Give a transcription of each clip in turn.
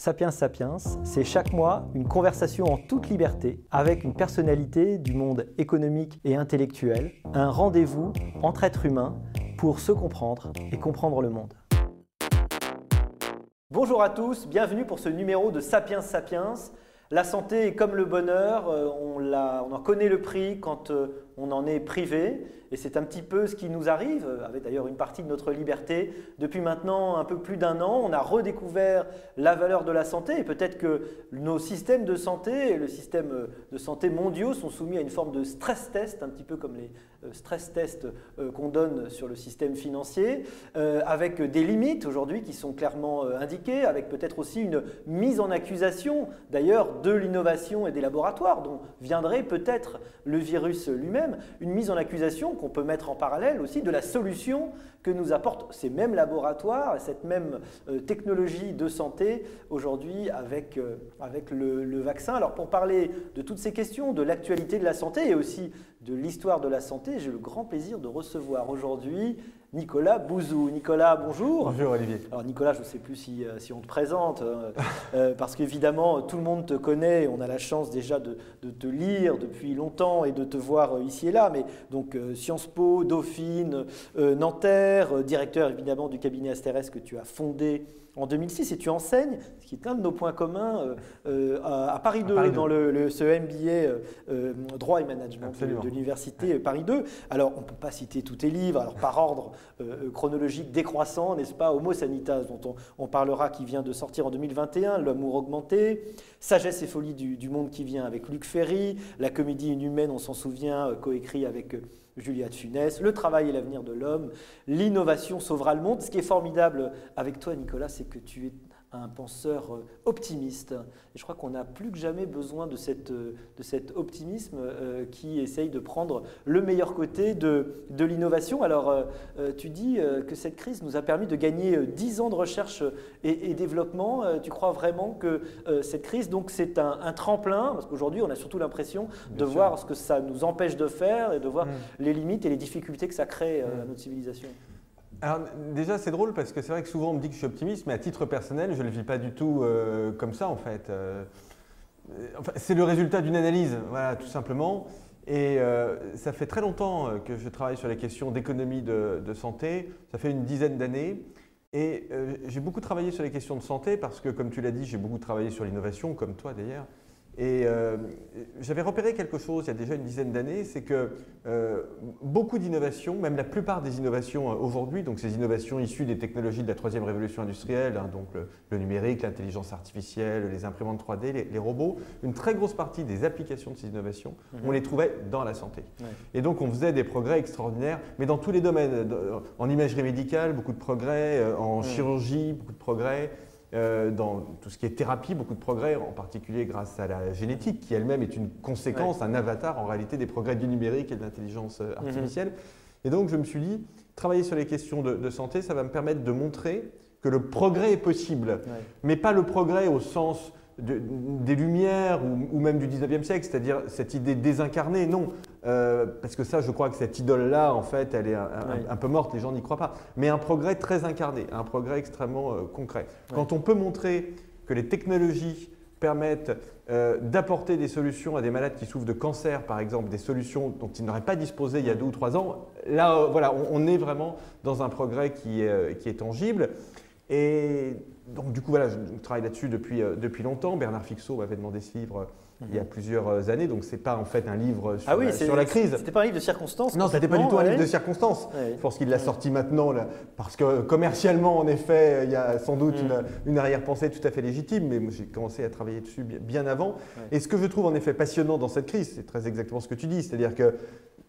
Sapiens Sapiens, c'est chaque mois une conversation en toute liberté avec une personnalité du monde économique et intellectuel, un rendez-vous entre êtres humains pour se comprendre et comprendre le monde. Bonjour à tous, bienvenue pour ce numéro de Sapiens Sapiens. La santé est comme le bonheur, euh, on, on en connaît le prix quand euh, on en est privé. Et c'est un petit peu ce qui nous arrive, avec d'ailleurs une partie de notre liberté. Depuis maintenant un peu plus d'un an, on a redécouvert la valeur de la santé et peut-être que nos systèmes de santé le système de santé mondiaux sont soumis à une forme de stress test, un petit peu comme les euh, stress tests euh, qu'on donne sur le système financier, euh, avec des limites aujourd'hui qui sont clairement indiquées, avec peut-être aussi une mise en accusation d'ailleurs de l'innovation et des laboratoires dont viendrait peut-être le virus lui-même, une mise en accusation qu'on peut mettre en parallèle aussi de la solution que nous apportent ces mêmes laboratoires, cette même euh, technologie de santé aujourd'hui avec, euh, avec le, le, vaccin. Alors pour parler de toutes ces questions, de l'actualité de la santé et aussi de l'histoire de la santé, j'ai le grand plaisir de recevoir aujourd'hui Nicolas Bouzou. Nicolas, bonjour. Bonjour Olivier. Alors Nicolas, je ne sais plus si, euh, si, on te présente, euh, euh, parce qu'évidemment, tout le monde te connaît, on a la chance déjà de, de, te lire depuis longtemps et de te voir ici et là, mais donc Sciences Po, Dauphine, Nanterre, directeur évidemment du cabinet Asterès que tu as fondé en 2006 et tu enseignes, ce qui est un de nos points communs, euh, euh, à, Paris 2, dans le, ce MBA euh, droit et management de, l'université Paris 2. Alors, on ne peut pas citer tous tes livres, alors par ordre chronologique décroissant, n'est-ce pas Homo Sanitas, dont on, parlera, qui vient de sortir en 2021, L'amour augmenté, Sagesse et folie du, du, monde qui vient avec Luc Ferry, La comédie inhumaine, on s'en souvient, coécrit avec Juliette Funès, le travail et l'avenir de l'homme, l'innovation sauvera le monde. Ce qui est formidable avec toi, Nicolas, c'est que tu es un penseur euh, optimiste. Et je crois qu'on a plus que jamais besoin de, cette, euh, de cet optimisme euh, qui essaye de prendre le meilleur côté de, de l'innovation. Alors, tu dis que cette crise nous a permis de gagner 10 ans de recherche et, développement. tu crois vraiment que cette crise, donc, c'est un, tremplin? Parce qu'aujourd'hui, on a surtout l'impression de voir ce que ça nous empêche de faire et de voir mmh. les limites et les difficultés que ça crée à notre civilisation. Alors déjà c'est drôle parce que c'est vrai que souvent on me dit que je suis optimiste, mais à titre personnel je ne le vis pas du tout euh, comme ça en fait. Euh, enfin, c'est le résultat d'une analyse, voilà tout simplement. Et euh, ça fait très longtemps que je travaille sur les questions d'économie de, santé, ça fait une dizaine d'années. Et j'ai beaucoup travaillé sur les questions de santé parce que comme tu l'as dit, j'ai beaucoup travaillé sur l'innovation, comme toi d'ailleurs. Et euh, j'avais repéré quelque chose il y a déjà une dizaine d'années, c'est que euh, beaucoup d'innovations, même la plupart des innovations euh, aujourd'hui, donc ces innovations issues des technologies de la troisième révolution industrielle, hein, donc le, numérique, l'intelligence artificielle, les imprimantes 3D, les, robots, une très grosse partie des applications de ces innovations, mhm. on les trouvait dans la santé. Et donc on faisait des progrès extraordinaires, mais dans tous les domaines, en imagerie médicale, beaucoup de progrès, en chirurgie, beaucoup de progrès. Euh, dans tout ce qui est thérapie, beaucoup de progrès, en particulier grâce à la génétique, qui elle-même est une conséquence, un avatar en réalité des progrès du numérique et de l'intelligence euh, mhm. artificielle. Et donc je me suis dit, travailler sur les questions de, santé, ça va me permettre de montrer que le progrès est possible, mais pas le progrès au sens des Lumières ou, même du 19e siècle, c'est-à-dire cette idée désincarnée, non. Euh, parce que ça, je crois que cette idole-là, en fait, elle est un, peu morte, les gens n'y croient pas. Mais un progrès très incarné, un progrès extrêmement euh, concret. Quand on peut montrer que les technologies permettent euh, d'apporter des solutions à des malades qui souffrent de cancer, par exemple, des solutions dont ils n'auraient pas disposé il y a deux ou trois ans, là, voilà, on, est vraiment dans un progrès qui est, qui est tangible. Et donc, du coup, voilà, je, travaille là-dessus depuis, euh, depuis longtemps. Bernard Fixot m'avait demandé ce livre euh, il y a mhm. plusieurs euh, années, donc ce n'est pas en fait un livre sur, ah oui, la, sur la crise. C'était pas un livre de circonstances Non, ce n'était pas du tout un livre de circonstances. Je pense qu'il l'a sorti maintenant, là, parce que commercialement, en effet, il y a sans doute une, une arrière-pensée tout à fait légitime, mais j'ai commencé à travailler dessus bien avant. Et ce que je trouve en effet passionnant dans cette crise, c'est très exactement ce que tu dis, c'est-à-dire que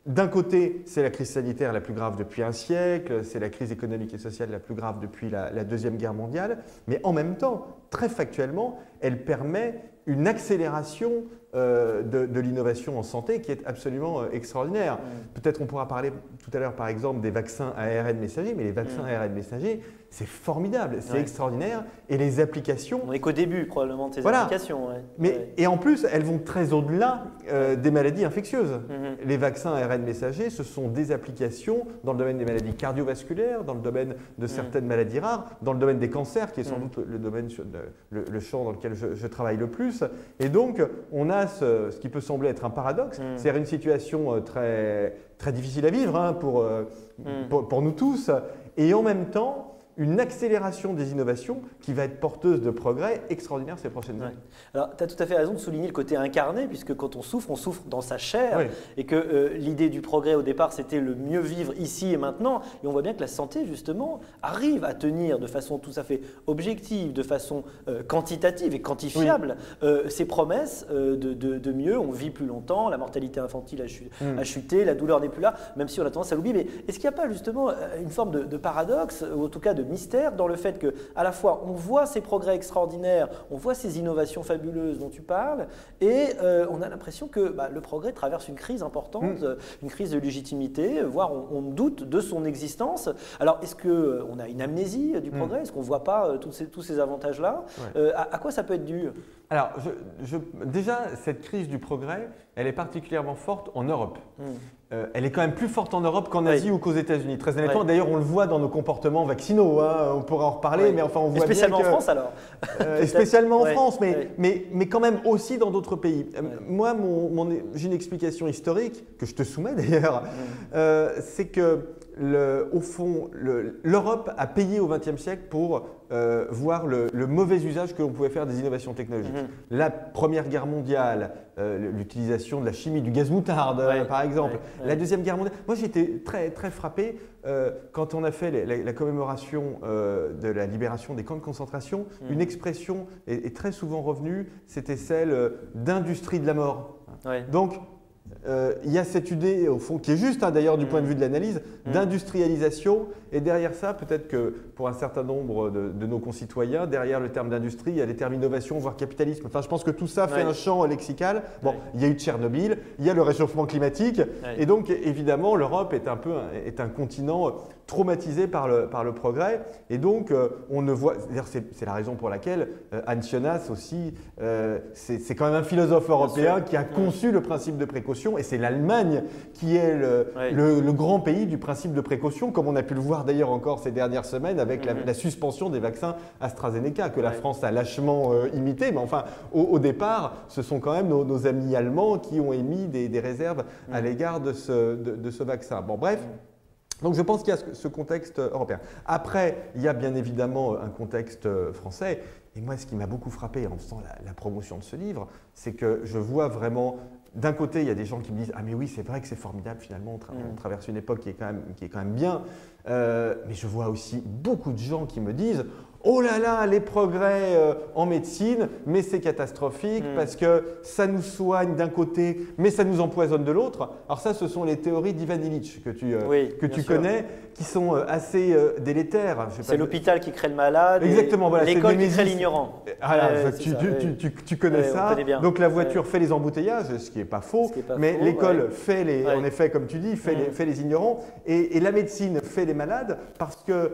d'un côté, c'est la crise sanitaire la plus grave depuis un siècle, c'est la crise économique et sociale la plus grave depuis la, Deuxième Guerre mondiale, mais en même temps, très factuellement, elle permet une accélération euh, de, l'innovation en santé qui est absolument euh, extraordinaire. Peut-être on pourra parler tout à l'heure par exemple des vaccins ARN messagers, mais les vaccins ARN messagers, c'est formidable, c'est extraordinaire. Et les applications. On n'est qu'au début probablement de ces applications. Mais, Et en plus, elles vont très au-delà euh, des maladies infectieuses. Mhm. Les vaccins ARN messagers, ce sont des applications dans le domaine des maladies cardiovasculaires, dans le domaine de mhm. certaines maladies rares, dans le domaine des cancers, qui est sans mhm. doute le, domaine, le, champ dans lequel je, travaille le plus. Et donc, on a ce, ce qui peut sembler être un paradoxe, c'est une situation euh, très, très difficile à vivre hein, pour, euh, pour, pour nous tous. Et en même temps, une accélération des innovations qui va être porteuse de progrès extraordinaires ces prochaines années. Alors, tu as tout à fait raison de souligner le côté incarné, puisque quand on souffre, on souffre dans sa chair, et que euh, l'idée du progrès au départ, c'était le mieux vivre ici et maintenant. Et on voit bien que la santé, justement, arrive à tenir de façon tout à fait objective, de façon euh, quantitative et quantifiable, euh, ces promesses de, de, mieux. On vit plus longtemps, la mortalité infantile a, hmm. chuté, la douleur n'est plus là, même si on a tendance à l'oublier. Mais est-ce qu'il n'y a pas justement une forme de, de paradoxe, ou en tout cas de mystère dans le fait que, à la fois, on voit ces progrès extraordinaires, on voit ces innovations fabuleuses dont tu parles, et euh, on a l'impression que bah, le progrès traverse une crise importante, mm. une crise de légitimité, voire on, doute de son existence. Alors, est-ce qu'on euh, a une amnésie du mm. progrès? Est-ce qu'on ne voit pas euh, tous ces, tous ces avantages-là? À, quoi ça peut être dû? Alors, je, déjà, cette crise du progrès, elle est particulièrement forte en Europe. Mm. Euh, elle est quand même plus forte en Europe qu'en Asie ou qu'aux États-Unis. Très honnêtement, d'ailleurs, on le voit dans nos comportements vaccinaux. Hein, on pourra en reparler, mais enfin, on voit spécialement en France alors. Euh, spécialement en France, mais, mais, mais quand même aussi dans d'autres pays. Euh, moi, mon, j'ai une explication historique que je te soumets d'ailleurs. c'est que le, au fond, l'Europe a payé au XXe siècle pour euh, voir le, mauvais usage que l'on pouvait faire des innovations technologiques. Mhm. La Première Guerre mondiale, euh, l'utilisation de la chimie, du gaz moutarde, par exemple. La Deuxième Guerre mondiale. Moi, j'ai été très, très frappé euh, quand on a fait la, commémoration de la libération des camps de concentration. Mhm. Une expression est, très souvent revenue, c'était celle d'industrie de la mort. Donc, euh, il y a cette idée, au fond, qui est juste hein, d'ailleurs du point de vue de l'analyse, mmh. d'industrialisation. Et derrière ça, peut-être que pour un certain nombre de, nos concitoyens, derrière le terme d'industrie, il y a les termes innovation, voire capitalisme. Enfin, je pense que tout ça fait un champ lexical. Bon, il y a eu Tchernobyl, il y a le réchauffement climatique. Et donc, évidemment, l'Europe est un peu est un continent traumatisé par le, par le progrès. Et donc, euh, on ne voit. C'est la raison pour laquelle euh, Anne Sionas aussi, c'est quand même un philosophe européen qui a conçu le principe de précaution et c'est l'Allemagne qui est le, grand pays du principe de précaution, comme on a pu le voir d'ailleurs encore ces dernières semaines avec la, mhm. suspension des vaccins AstraZeneca, que la France a lâchement euh, imité. Mais enfin, au, départ, ce sont quand même nos, amis allemands qui ont émis des, réserves à mhm. l'égard de ce, de, ce vaccin. Bon, bref. Mhm. Donc je pense qu'il y a ce contexte européen. Après, il y a bien évidemment un contexte euh, français. Et moi, ce qui m'a beaucoup frappé en faisant la promotion de ce livre, c'est que je vois vraiment d'un côté, il y a des gens qui me disent Ah, mais oui, c'est vrai que c'est formidable, finalement, on, mm. traverse une époque qui est quand même, qui est quand même bien. Euh, mais je vois aussi beaucoup de gens qui me disent oh là là, les progrès euh, en médecine, mais c'est catastrophique hmm. parce que ça nous soigne d'un côté, mais ça nous empoisonne de l'autre. Alors ça, ce sont les théories d'Ivan Illich que tu, euh, que tu connais, qui sont euh, assez délétères. C'est l'hôpital qui crée le malade, Exactement, voilà, l'école qui crée l'ignorant. tu, connais ça. Donc la voiture fait les embouteillages, ce qui n'est pas faux, mais l'école fait les, en effet, comme tu dis, fait, les, hmm. fait les ignorants, et, la médecine fait les malades parce que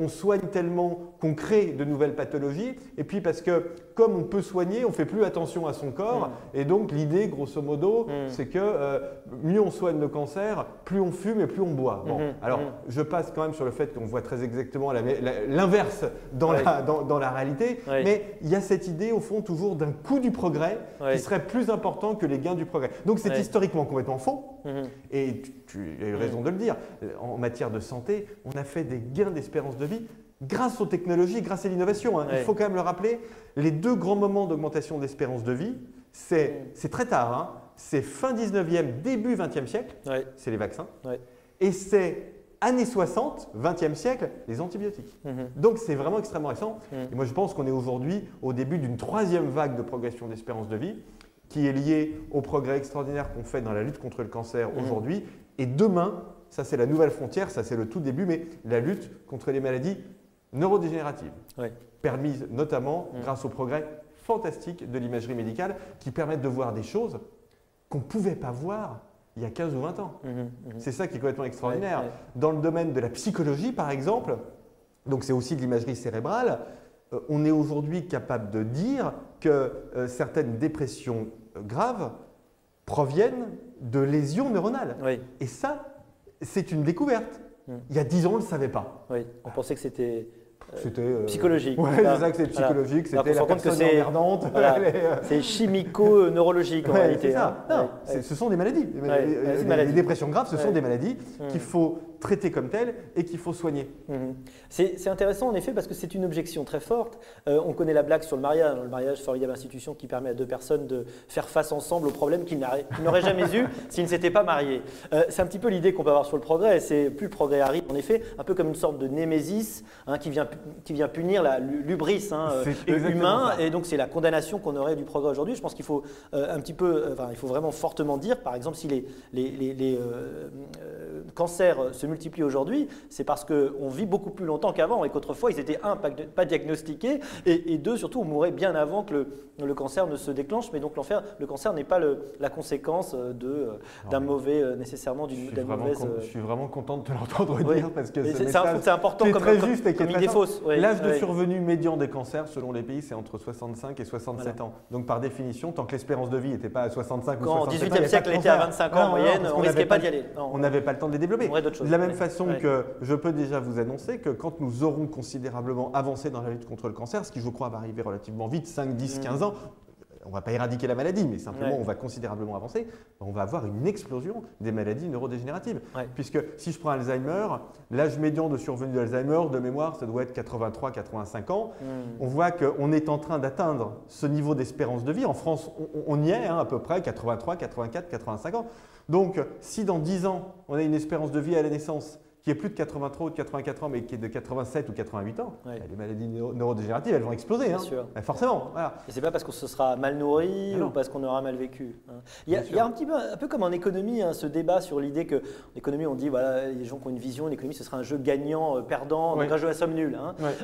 on, soigne tellement qu'on on crée de nouvelles pathologies, et puis parce que comme on peut soigner, on fait plus attention à son corps, mm. et donc l'idée, grosso modo, mm. c'est que euh, mieux on soigne le cancer, plus on fume et plus on boit. Bon, mm-hmm. alors mm. je passe quand même sur le fait qu'on voit très exactement l'inverse dans, la, dans, la réalité, mais il y a cette idée au fond toujours d'un coût du progrès qui serait plus important que les gains du progrès. Donc c'est historiquement complètement faux, mm-hmm. et tu as eu raison de le dire. En matière de santé, on a fait des gains d'espérance de vie grâce aux technologies, grâce à l'innovation. Hein. Il faut quand même le rappeler, les deux grands moments d'augmentation d'espérance de vie, c'est très tard. Hein. C'est fin 19e, début 20e siècle, c'est les vaccins. Et c'est années 60, 20e siècle, les antibiotiques. Mm-hmm. Donc c'est vraiment extrêmement récent. Mm. Et moi je pense qu'on est aujourd'hui au début d'une troisième vague de progression d'espérance de vie qui est liée au progrès extraordinaire qu'on fait dans la lutte contre le cancer mm. aujourd'hui. Et demain, ça c'est la nouvelle frontière, ça c'est le tout début, mais la lutte contre les maladies neurodégénérative, permise notamment mm. grâce au progrès fantastiques de l'imagerie médicale qui permettent de voir des choses qu'on ne pouvait pas voir il y a 15 ou 20 ans. Mhm, mhm. C'est ça qui est complètement extraordinaire. Dans le domaine de la psychologie, par exemple, donc c'est aussi de l'imagerie cérébrale, euh, on est aujourd'hui capable de dire que euh, certaines dépressions euh, graves proviennent de lésions neuronales. Et ça, c'est une découverte. Hmm. Il y a 10 ans, on ne le savait pas. Oui, on pensait que c'était c'était euh, psychologique. C'est ça que c'est psychologique. C'était la personne que emmerdante. C'est chimico-neurologique en réalité. C'est ça. Hein. Non, ce sont des maladies. les, dépressions graves, ce sont des maladies qu'il faut traiter comme telles et qu'il faut soigner. Hmm. C'est intéressant en effet parce que c'est une objection très forte. Euh, on connaît la blague sur le mariage. Le mariage, formidable institution qui permet à deux personnes de faire face ensemble aux problèmes qu'ils n'auraient jamais eu s'ils ne s'étaient pas mariés. c'est un petit peu l'idée qu'on peut avoir sur le progrès. C'est plus le progrès arrive, en effet, un peu comme une sorte de némésis hein, qui vient qui vient punir l'ubris hein, euh, humain. Et donc, c'est la condamnation qu'on aurait du progrès aujourd'hui. Je pense qu'il faut euh, un petit peu, euh, enfin, il faut vraiment fortement dire, par exemple, si les, les, les, cancers se multiplient aujourd'hui, c'est parce qu'on vit beaucoup plus longtemps qu'avant et qu'autrefois, ils étaient, un, pas, diagnostiqués, et, deux, surtout, on mourait bien avant que le, le cancer ne se déclenche. Mais donc, le cancer n'est pas le, la conséquence d'un mauvais, nécessairement, d'une mauvaise. je suis vraiment content de te l'entendre dire parce que c'est important comme, très juste et comme idée fausse. L'âge de survenue médian des cancers, selon les pays, c'est entre 65 et 67 ans. Donc par définition, tant que l'espérance de vie n'était pas à 65 ou 67 ans, au XVIIIe siècle, elle était à 25 ans en moyenne, on ne risquait pas d'y aller. on n'avait pas le temps de les développer. De la même façon que je peux déjà vous annoncer que quand nous aurons considérablement avancé dans la lutte contre le cancer, ce qui je crois va arriver relativement vite, 5, 10, 15 ans, on ne va pas éradiquer la maladie, mais simplement on va considérablement avancer, on va avoir une explosion des maladies neurodégénératives. Puisque si je prends Alzheimer, l'âge médian de survenue d'Alzheimer, de mémoire, ça doit être 83-85 ans. Hmm. On voit qu'on est en train d'atteindre ce niveau d'espérance de vie. En France, on, y est hein, à peu près, 83, 84, 85 ans. Donc si dans 10 ans, on a une espérance de vie à la naissance qui est plus de 83 ou de 84 ans, mais qui est de 87 ou 88 ans, les maladies neurodégénératives, elles vont exploser. Bien hein. sûr. Forcément. Voilà. Et c'est pas parce qu'on se sera mal nourri ou parce qu'on aura mal vécu. Hein. Il, y a, un petit peu, un peu comme en économie, hein, ce débat sur l'idée que, en économie, on dit, voilà, les gens qui ont une vision, l'économie, ce sera un jeu gagnant-perdant, euh, un jeu à somme nulle.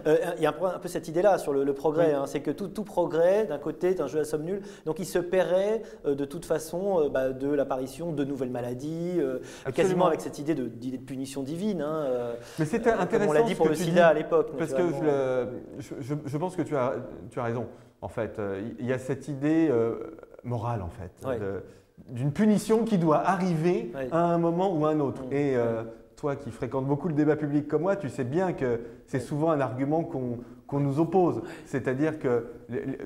Euh, il y a un peu, un peu cette idée-là sur le, progrès, c'est que tout, tout progrès, d'un côté, est un jeu à somme nulle, donc il se paierait euh, de toute façon bah, de l'apparition de nouvelles maladies, quasiment avec cette idée de, de punition divine. Hein, euh, Mais c'était intéressant. on l'a dit pour le sida à l'époque. Parce que je, je, pense que tu as, tu as raison. En fait, euh, il y a cette idée euh, morale, en fait, d'une punition qui doit arriver à un moment ou à un autre. Mm. Et toi qui fréquentes beaucoup le débat public comme moi, tu sais bien que c'est souvent un argument qu'on nous oppose. C'est-à-dire que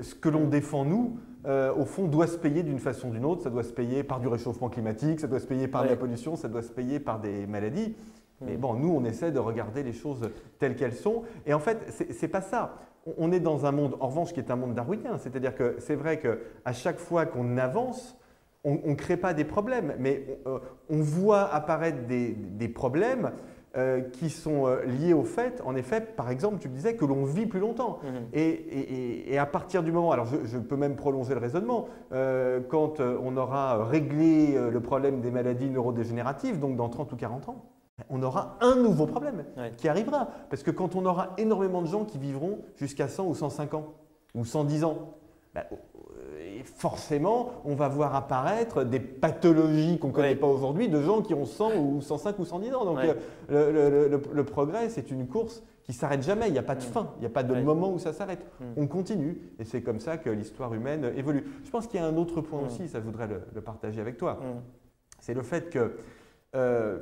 ce que l'on défend, nous, au fond, doit se payer d'une façon ou d'une autre. Ça doit se payer par du réchauffement climatique, ça doit se payer par de la pollution, ça doit se payer par des maladies. Mais bon, nous, on essaie de regarder les choses telles qu'elles sont. Et en fait, ce n'est pas ça. On est dans un monde, en revanche, qui est un monde darwinien. C'est-à-dire que c'est vrai qu'à chaque fois qu'on avance, on ne crée pas des problèmes, mais on, euh, voit apparaître des, problèmes euh, qui sont euh, liés au fait, en effet, par exemple, tu me disais que l'on vit plus longtemps. Mm-hmm. Et, à partir du moment, alors je, je peux même prolonger le raisonnement, quand on aura réglé le problème des maladies neurodégénératives, donc dans 30 ou 40 ans, on aura un nouveau problème qui arrivera. Parce que quand on aura énormément de gens qui vivront jusqu'à 100 ou 105 ans, ou 110 ans, bah, euh, forcément, on va voir apparaître des pathologies qu'on ne connaît pas aujourd'hui de gens qui ont 100 ou 105 ou 110 ans. Donc euh, le, progrès, c'est une course qui s'arrête jamais. Il n'y a pas de fin, il n'y a pas de moment où ça s'arrête. Mm. On continue et c'est comme ça que l'histoire humaine évolue. Je pense qu'il y a un autre point mm. aussi, ça je voudrais le, partager avec toi. Mm. C'est le fait que euh,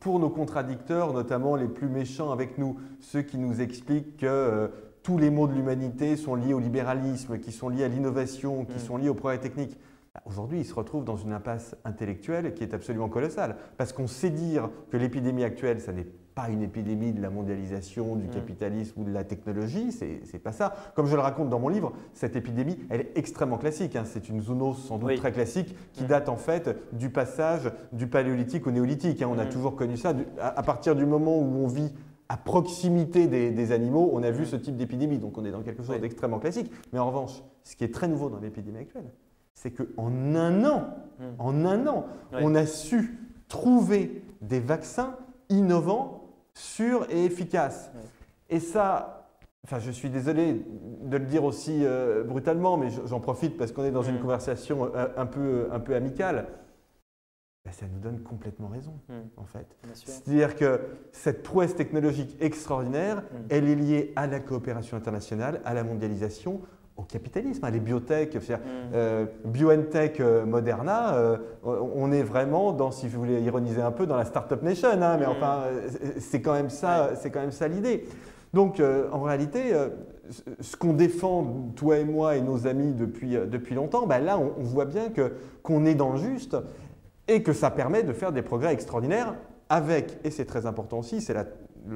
pour nos contradicteurs, notamment les plus méchants avec nous, ceux qui nous expliquent que euh, tous les maux de l'humanité sont liés au libéralisme, qui sont liés à l'innovation, qui mm. sont liés au progrès technique. Bah, aujourd'hui, ils se retrouvent dans une impasse intellectuelle qui est absolument colossale. Parce qu'on sait dire que l'épidémie actuelle, ça n'est pas une épidémie de la mondialisation, du mm. capitalisme ou de la technologie, c'est pas ça. Comme je le raconte dans mon livre, cette épidémie, elle est extrêmement classique. Hein. C'est une zoonose sans doute très classique qui mm. date en fait du passage du paléolithique au néolithique. Hein. On a mm. toujours connu ça. À partir du moment où on vit à proximité des, animaux, on a vu ce type d'épidémie. Donc on est dans quelque chose d'extrêmement classique. Mais en revanche, ce qui est très nouveau dans l'épidémie actuelle, c'est qu'en un an, en un an, on a su trouver des vaccins innovants sûr et efficace. Et ça, Enfin, je suis désolé de le dire aussi euh, brutalement, mais j'en profite parce qu'on est dans une conversation euh, un peu, un peu amicale. Ben, ça nous donne complètement raison, en fait. C'est-à-dire que cette prouesse technologique extraordinaire, elle est liée à la coopération internationale, à la mondialisation, au capitalisme. hein. Les biotech, Mm. euh, BioNTech, euh, Moderna, euh, on est vraiment dans, si vous voulez ironiser un peu, dans la Startup Nation. hein, mais Mm. enfin, c'est quand même ça, c'est quand même ça l'idée. Donc, en réalité, ce- qu'on défend, toi et moi et nos amis depuis, depuis longtemps, ben là, on, on voit bien que qu'on est dans le juste et que ça permet de faire des progrès extraordinaires avec, et c'est très important aussi, c'est la-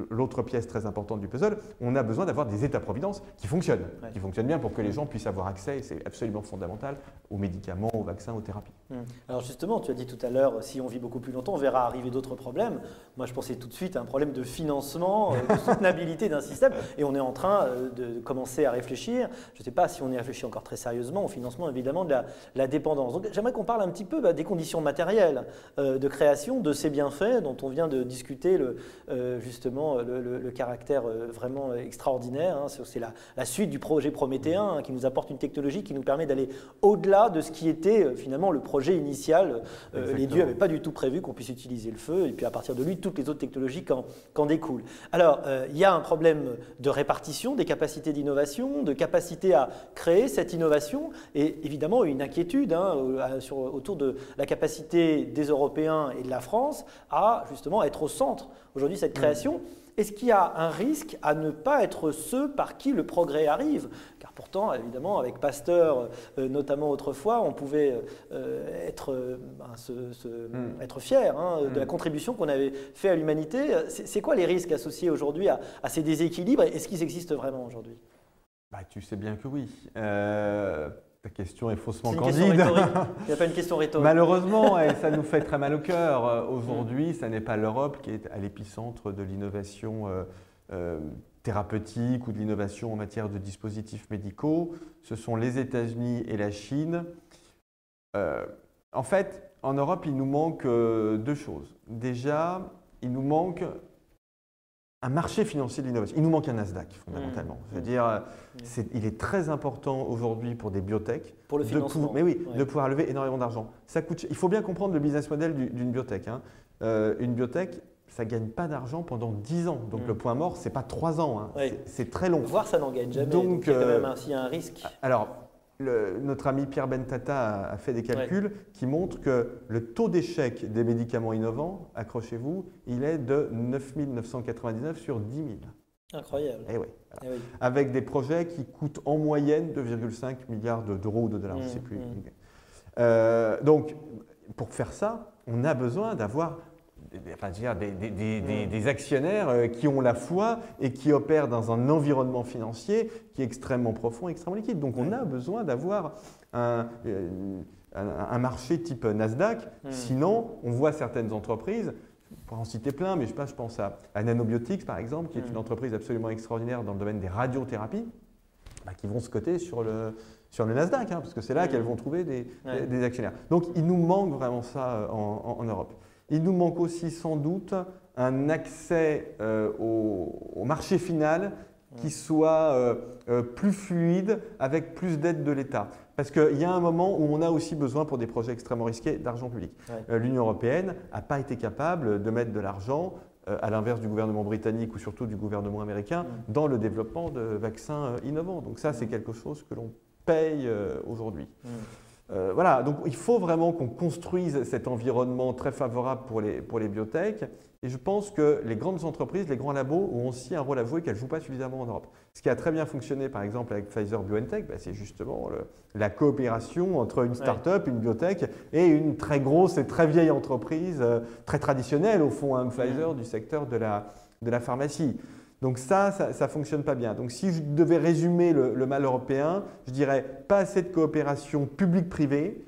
l'autre pièce très importante du puzzle, on a besoin d'avoir des États-providence qui fonctionnent, Ouais. qui fonctionnent bien pour que les gens puissent avoir accès, et c'est absolument fondamental, aux médicaments, aux vaccins, aux thérapies. Hmm. Alors justement, tu as dit tout à l'heure, si on vit beaucoup plus longtemps, on verra arriver d'autres problèmes. Moi, je pensais tout de suite à un problème de financement, euh, de soutenabilité d'un système, et on est en train euh, de commencer à réfléchir. Je ne sais pas si on y réfléchit encore très sérieusement au financement, évidemment, de la, la dépendance. Donc j'aimerais qu'on parle un petit peu bah, des conditions matérielles euh, de création de ces bienfaits dont on vient de discuter, le, euh, justement, le, le- le caractère euh, vraiment extraordinaire. hein. C'est la, la suite du projet prométhéen hein, qui nous apporte une technologie qui nous permet d'aller au-delà de ce qui était euh, finalement le projet initial. Euh, les dieux n'avaient pas du tout prévu qu'on puisse utiliser le feu, et puis à partir de lui, toutes les autres technologies qu'en découlent. Alors, euh, il y a un problème de répartition des capacités d'innovation, de capacité à créer cette innovation, et évidemment une inquiétude hein, sur- autour de la capacité des Européens et de la France à justement être au centre aujourd'hui de cette création. Est-ce qu'il y a un risque à ne pas être ceux par qui le progrès arrive? Car pourtant, évidemment, avec Pasteur, euh, notamment autrefois, on pouvait euh, être, euh, ben, se- se- Mm. être fier hein, de la Mm. contribution qu'on avait fait à l'humanité. C'est c'est quoi les risques associés aujourd'hui à, à ces déséquilibres? Est-ce qu'ils existent vraiment aujourd'hui? Bah, tu sais bien que oui. Euh, ta question est faussement candide. Il n'y a pas une question rhétorique. Malheureusement, et ça nous fait très mal au cœur. euh, Aujourd'hui, ça n'est pas l'Europe qui est à l'épicentre de l'innovation euh, euh, thérapeutique ou de l'innovation en matière de dispositifs médicaux. Ce sont les États-Unis et la Chine. Euh, en fait, en Europe, il nous manque deux choses. Déjà, il nous manque un marché financier de l'innovation. Il nous manque un Nasdaq, fondamentalement. Mmh. C'est-à-dire, euh, Mmh. c'est- il est très important aujourd'hui pour des biotech Pour le de financement. pou- mais oui, Ouais. de pouvoir lever énormément d'argent. Ça coûte. cher. Il faut bien comprendre le business model du- d'une biotech. hein. Euh, une biotech, ça gagne pas d'argent pendant 10 ans. Donc Mm. le point mort, c'est pas 3 ans. hein. C'est- très long. Voire ça n'en gagne jamais. Donc, Donc, il y a quand euh, même ainsi un risque. Alors, le- notre ami Pierre Bentata a, a fait des calculs qui montrent que le taux d'échec des médicaments innovants, accrochez-vous, il est de 9 999 sur 10 000. Incroyable. Eh oui. Eh oui. Avec des projets qui coûtent en moyenne 2,5 milliards de- d'euros ou de dollars, je ne sais Mm, plus. mm. Euh, donc, pour faire ça, on a besoin d'avoir enfin, dire, des, des- des- des- Mm. actionnaires euh, qui ont la foi et qui opèrent dans un environnement financier qui est extrêmement profond, extrêmement liquide. Donc, on a besoin d'avoir un, euh, un- marché type Nasdaq. Mm. Sinon, on voit certaines entreprises, pourrais en citer plein, mais je, sais pas, je pense à, à Nanobiotics, par exemple, qui est Mm. une entreprise absolument extraordinaire dans le domaine des radiothérapies, bah, qui vont se coter sur le, sur le Nasdaq, hein, parce que c'est là qu'elles vont trouver des, Ouais. des- des actionnaires. Donc il nous manque vraiment ça euh, en, en- en Europe. Il nous manque aussi sans doute un accès euh, au, au marché final qui soit euh, euh, plus fluide, avec plus d'aide de l'État. Parce qu'il y a un moment où on a aussi besoin, pour des projets extrêmement risqués, d'argent public. Ouais. Euh, L'Union européenne n'a pas été capable de mettre de l'argent, à l'inverse du gouvernement britannique ou surtout du gouvernement américain, dans le développement de vaccins innovants. Donc ça, c'est quelque chose que l'on paye aujourd'hui. Euh, voilà, donc il faut vraiment qu'on construise cet environnement très favorable pour les, pour les biotech. Et je pense que les grandes entreprises, les grands labos ont aussi un rôle à jouer qu'elles ne jouent pas suffisamment en Europe. Ce qui a très bien fonctionné, par exemple, avec Pfizer BioNTech, bah, c'est justement le- la coopération entre une start-up, une biotech et une très grosse et très vieille entreprise, euh, très traditionnelle au fond, un Pfizer du secteur de la, de la pharmacie. Donc ça, ça ne fonctionne pas bien. Donc si je devais résumer le, le mal européen, je dirais pas assez de coopération publique-privée,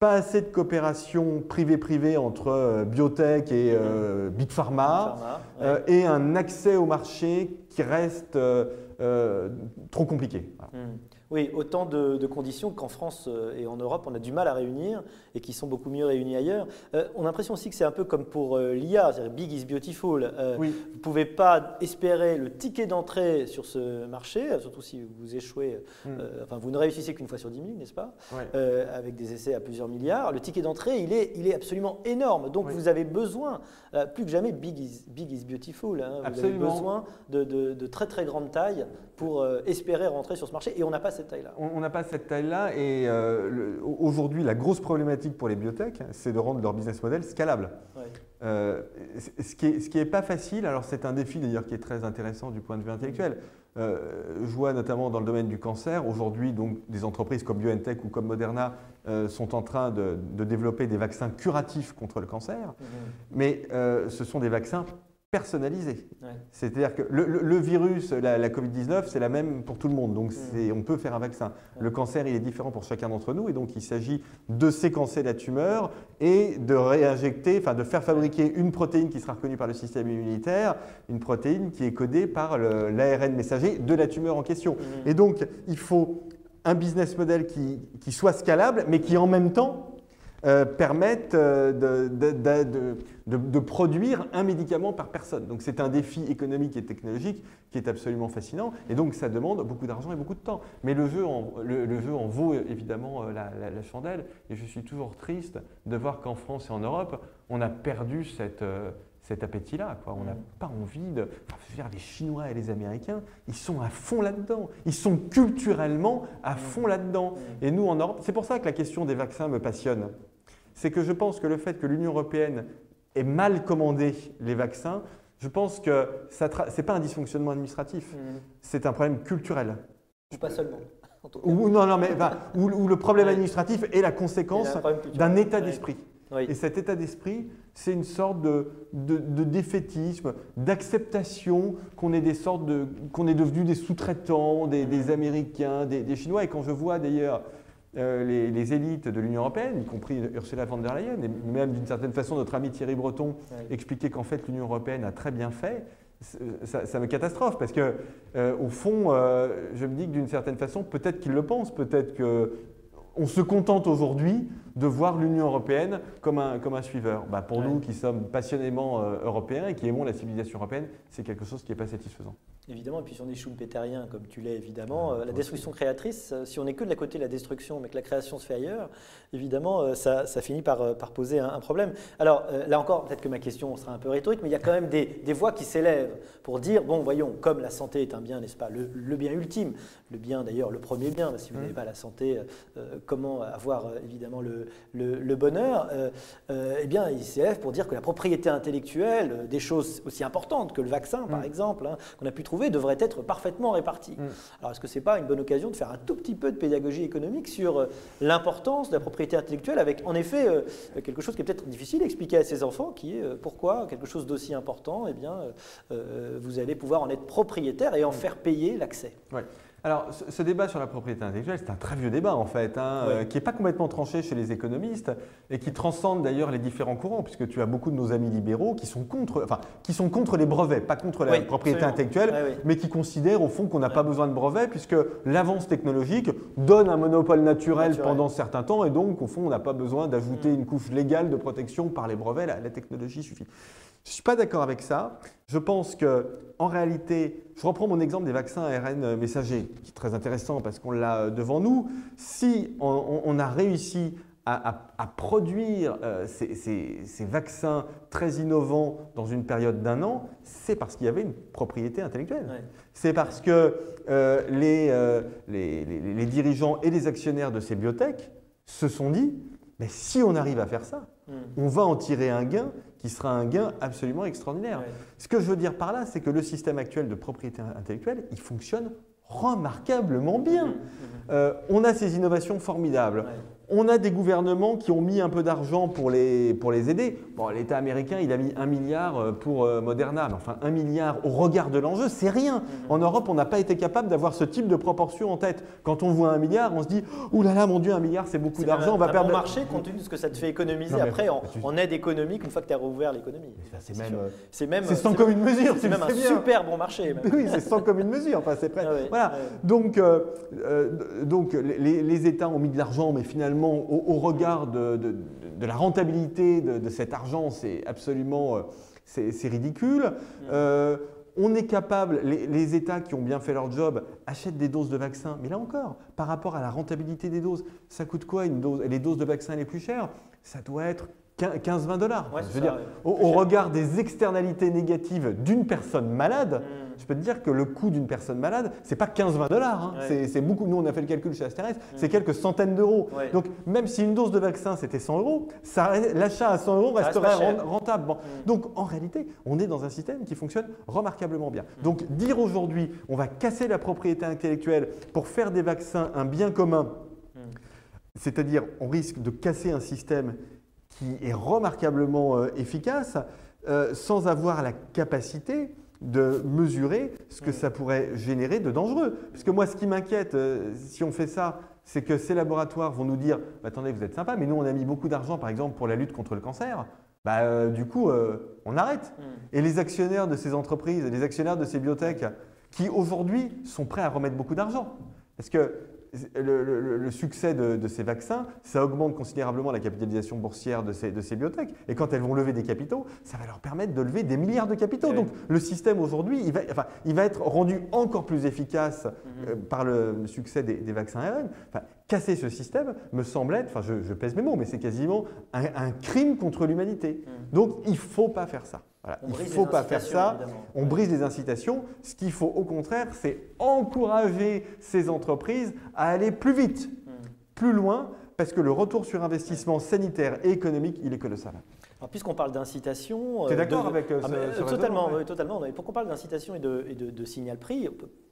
pas assez de coopération privée-privée entre euh, biotech et euh, big pharma, Pharma, ouais. euh, et un accès au marché qui reste trop compliqué. Hmm. Oui, autant de, conditions qu'en France euh, et en Europe, on a du mal à réunir et qui sont beaucoup mieux réunies ailleurs. Euh, on a l'impression aussi que c'est un peu comme pour euh, l'IA, c'est-à-dire big is beautiful. Vous ne pouvez pas espérer le ticket d'entrée sur ce marché, surtout si vous échouez, hmm. enfin vous ne réussissez qu'une fois sur 10 000, n'est-ce pas? Avec des essais à plusieurs milliards. Le ticket d'entrée, il est, il est absolument énorme. Donc vous avez besoin, plus que jamais, big is, big is beautiful. Hein. Vous avez besoin de, de, très très grande taille pour espérer rentrer sur ce marché. Et on n'a pas taille-là. On n'a pas cette taille-là et euh, aujourd'hui, la grosse problématique pour les biotech, c'est de rendre leur business model scalable. Euh, ce qui n'est est pas facile, alors c'est un défi d'ailleurs qui est très intéressant du point de vue intellectuel. Euh, je vois notamment dans le domaine du cancer, aujourd'hui, donc des entreprises comme BioNTech ou comme Moderna sont en train de, développer des vaccins curatifs contre le cancer, mm-hmm. mais ce sont des vaccins personnalisé. C'est-à-dire que le, virus, la, Covid-19, c'est la même pour tout le monde. Donc mm. on peut faire un vaccin. Le cancer, il est différent pour chacun d'entre nous. Et donc il s'agit de séquencer la tumeur et de réinjecter, enfin de faire fabriquer une protéine qui sera reconnue par le système immunitaire, une protéine qui est codée par l'ARN messager de la tumeur en question. Mm. Et donc il faut un business model qui, qui soit scalable, mais qui en même temps euh, permettent euh, de, produire un médicament par personne. Donc c'est un défi économique et technologique qui est absolument fascinant et donc ça demande beaucoup d'argent et beaucoup de temps. Mais le jeu en, le, jeu en vaut évidemment euh, la, chandelle et je suis toujours triste de voir qu'en France et en Europe, on a perdu cette cet appétit-là. On n'a pas envie de faire les Chinois et les Américains, ils sont à fond là-dedans. Ils sont culturellement à fond là-dedans. Et nous, en Europe, c'est pour ça que la question des vaccins me passionne c'est que je pense que le fait que l'Union européenne ait mal commandé les vaccins, je pense que ce n'est pas un dysfonctionnement administratif, mmh. c'est un problème culturel. Pas seulement. Ou, non, non, mais, où, le problème administratif est la conséquence d'un état d'esprit. Et cet état d'esprit, c'est une sorte de, défaitisme, d'acceptation qu'on est, des sortes de, qu'on est devenu des sous-traitants, des, mmh. Américains, des, des, Chinois. Et quand je vois d'ailleurs euh, les, élites de l'Union européenne, y compris Ursula von der Leyen, et même d'une certaine façon notre ami Thierry Breton, expliquer qu'en fait l'Union européenne a très bien fait, ça, me catastrophe parce que euh, au fond, euh, je me dis que d'une certaine façon, peut-être qu'ils le pensent, peut-être qu'on se contente aujourd'hui de voir l'Union européenne comme un, comme un suiveur. Bah, pour nous qui sommes passionnément européens et qui aimons la civilisation européenne, c'est quelque chose qui n'est pas satisfaisant. Évidemment, et puis si on est schumpeterien, comme tu l'es évidemment, euh, la destruction créatrice, euh, si on n'est que de la côté de la destruction, mais que la création se fait ailleurs, évidemment, euh, ça, finit par, par poser un, problème. Alors là encore, peut-être que ma question sera un peu rhétorique, mais il y a quand même des, des voix qui s'élèvent pour dire, bon, voyons, comme la santé est un bien, n'est-ce pas, le, bien ultime, le bien d'ailleurs, le premier bien, si vous mmh. n'avez pas la santé, comment avoir évidemment le, le, bonheur Eh bien, il s'élève pour dire que la propriété intellectuelle, des choses aussi importantes que le vaccin, par mmh. exemple, hein, qu'on a pu trouver, devrait être parfaitement répartis. Mm. Alors est-ce que ce n'est pas une bonne occasion de faire un tout petit peu de pédagogie économique sur euh, l'importance de la propriété intellectuelle avec en effet euh, quelque chose qui est peut-être difficile à expliquer à ses enfants, qui est euh, pourquoi quelque chose d'aussi important, eh bien, vous allez pouvoir en être propriétaire et en faire payer l'accès? Alors, ce, débat sur la propriété intellectuelle, c'est un très vieux débat en fait, hein, euh, qui n'est pas complètement tranché chez les économistes et qui transcende d'ailleurs les différents courants, puisque tu as beaucoup de nos amis libéraux qui sont contre, enfin, qui sont contre les brevets, pas contre la propriété intellectuelle, mais qui considèrent au fond qu'on n'a pas besoin de brevets, puisque l'avance technologique donne un monopole naturel, pendant certains temps, et donc au fond, on n'a pas besoin d'ajouter mm. une couche légale de protection par les brevets, la technologie suffit. Je ne suis pas d'accord avec ça. Je pense que, en réalité, je reprends mon exemple des vaccins ARN messagers, qui est très intéressant parce qu'on l'a euh, devant nous. Si on, a réussi à, produire euh, ces, vaccins très innovants dans une période d'un an, c'est parce qu'il y avait une propriété intellectuelle. C'est parce que euh, les, les, dirigeants et les actionnaires de ces biotech se sont dit, mais si on arrive à faire ça, hmm. on va en tirer un gain qui sera un gain absolument extraordinaire. Ce que je veux dire par là, c'est que le système actuel de propriété intellectuelle, il fonctionne remarquablement bien. Mmh, mmh, mmh. Euh, on a ces innovations formidables. On a des gouvernements qui ont mis un peu d'argent pour les, pour les aider. Bon, l'État américain, il a mis un milliard euh, pour euh, Moderna, mais enfin un milliard au regard de l'enjeu, c'est rien. En Europe, on n'a pas été capable d'avoir ce type de proportion en tête. Quand on voit un milliard, on se dit Ouh là là, mon Dieu, un milliard, c'est beaucoup d'argent, on va un perdre. bon marché compte tenu de ce que ça te fait économiser Non, après en, tu- en aide économique une fois que tu as rouvert l'économie. C'est même, euh, C'est même, c'est sans commune mesure, c'est même un bien. super bon marché. même. Oui, c'est sans commune mesure. Enfin, c'est prêt. Ah ouais, voilà. ouais. Donc, euh, euh, donc les, les États ont mis de l'argent, mais finalement, au, au regard de, de- de la rentabilité de, de cet argent, c'est absolument euh, c'est ridicule. Mm. Euh, on est capable, les, les États qui ont bien fait leur job achètent des doses de vaccins, mais là encore, par rapport à la rentabilité des doses, ça coûte quoi une dose Les doses de vaccins les plus chères, ça doit être 15-20 dollars. Ouais, Je veux ça, dire, ouais. au, regard des externalités négatives d'une personne malade, Mm. je peux te dire que le coût d'une personne malade, c'est pas 15-20 dollars. hein. Ouais. C'est- beaucoup. Nous, on a fait le calcul chez Asterès, c'est quelques centaines d'euros. Donc, même si une dose de vaccin c'était 100 euros, l'achat à 100 euros reste resterait rentable. Bon. Mm. Donc, en réalité, on est dans un système qui fonctionne remarquablement bien. Donc, dire aujourd'hui, on va casser la propriété intellectuelle pour faire des vaccins un bien commun, Mm. c'est-à-dire on risque de casser un système qui est remarquablement euh, efficace euh, sans avoir la capacité de mesurer ce que Mm. ça pourrait générer de dangereux. Parce que moi, ce qui m'inquiète, euh, si on fait ça, c'est que ces laboratoires vont nous dire Bah, attendez, vous êtes sympa, mais nous, on a mis beaucoup d'argent, par exemple, pour la lutte contre le cancer. Bah, euh, du coup, on arrête. Mm. Et les actionnaires de ces entreprises, les actionnaires de ces biotech, qui aujourd'hui sont prêts à remettre beaucoup d'argent. Parce que le, le- le succès de, de ces vaccins, ça augmente considérablement la capitalisation boursière de ces, de ces biotech. Et quand elles vont lever des capitaux, ça va leur permettre de lever des milliards de capitaux. Ouais. Donc le système aujourd'hui, il va, enfin, il va être rendu encore plus efficace euh, par le succès des, des vaccins ARN. Enfin, casser ce système me semble être, enfin je, je pèse mes mots, mais c'est quasiment un, un crime contre l'humanité. Donc il ne faut pas faire ça. Voilà. Il ne faut pas faire ça. évidemment. On brise les incitations. Ce qu'il faut au contraire, c'est encourager ces entreprises à aller plus vite, Mm. plus loin, parce que le retour sur investissement sanitaire et économique, il est colossal. Alors, puisqu'on parle d'incitation. T'es euh, d'accord de- avec, euh, Ah, ce- mais, ce raisonnement, Totalement, oui, totalement. Et pour qu'on parle d'incitation et de, et de- de signal prix,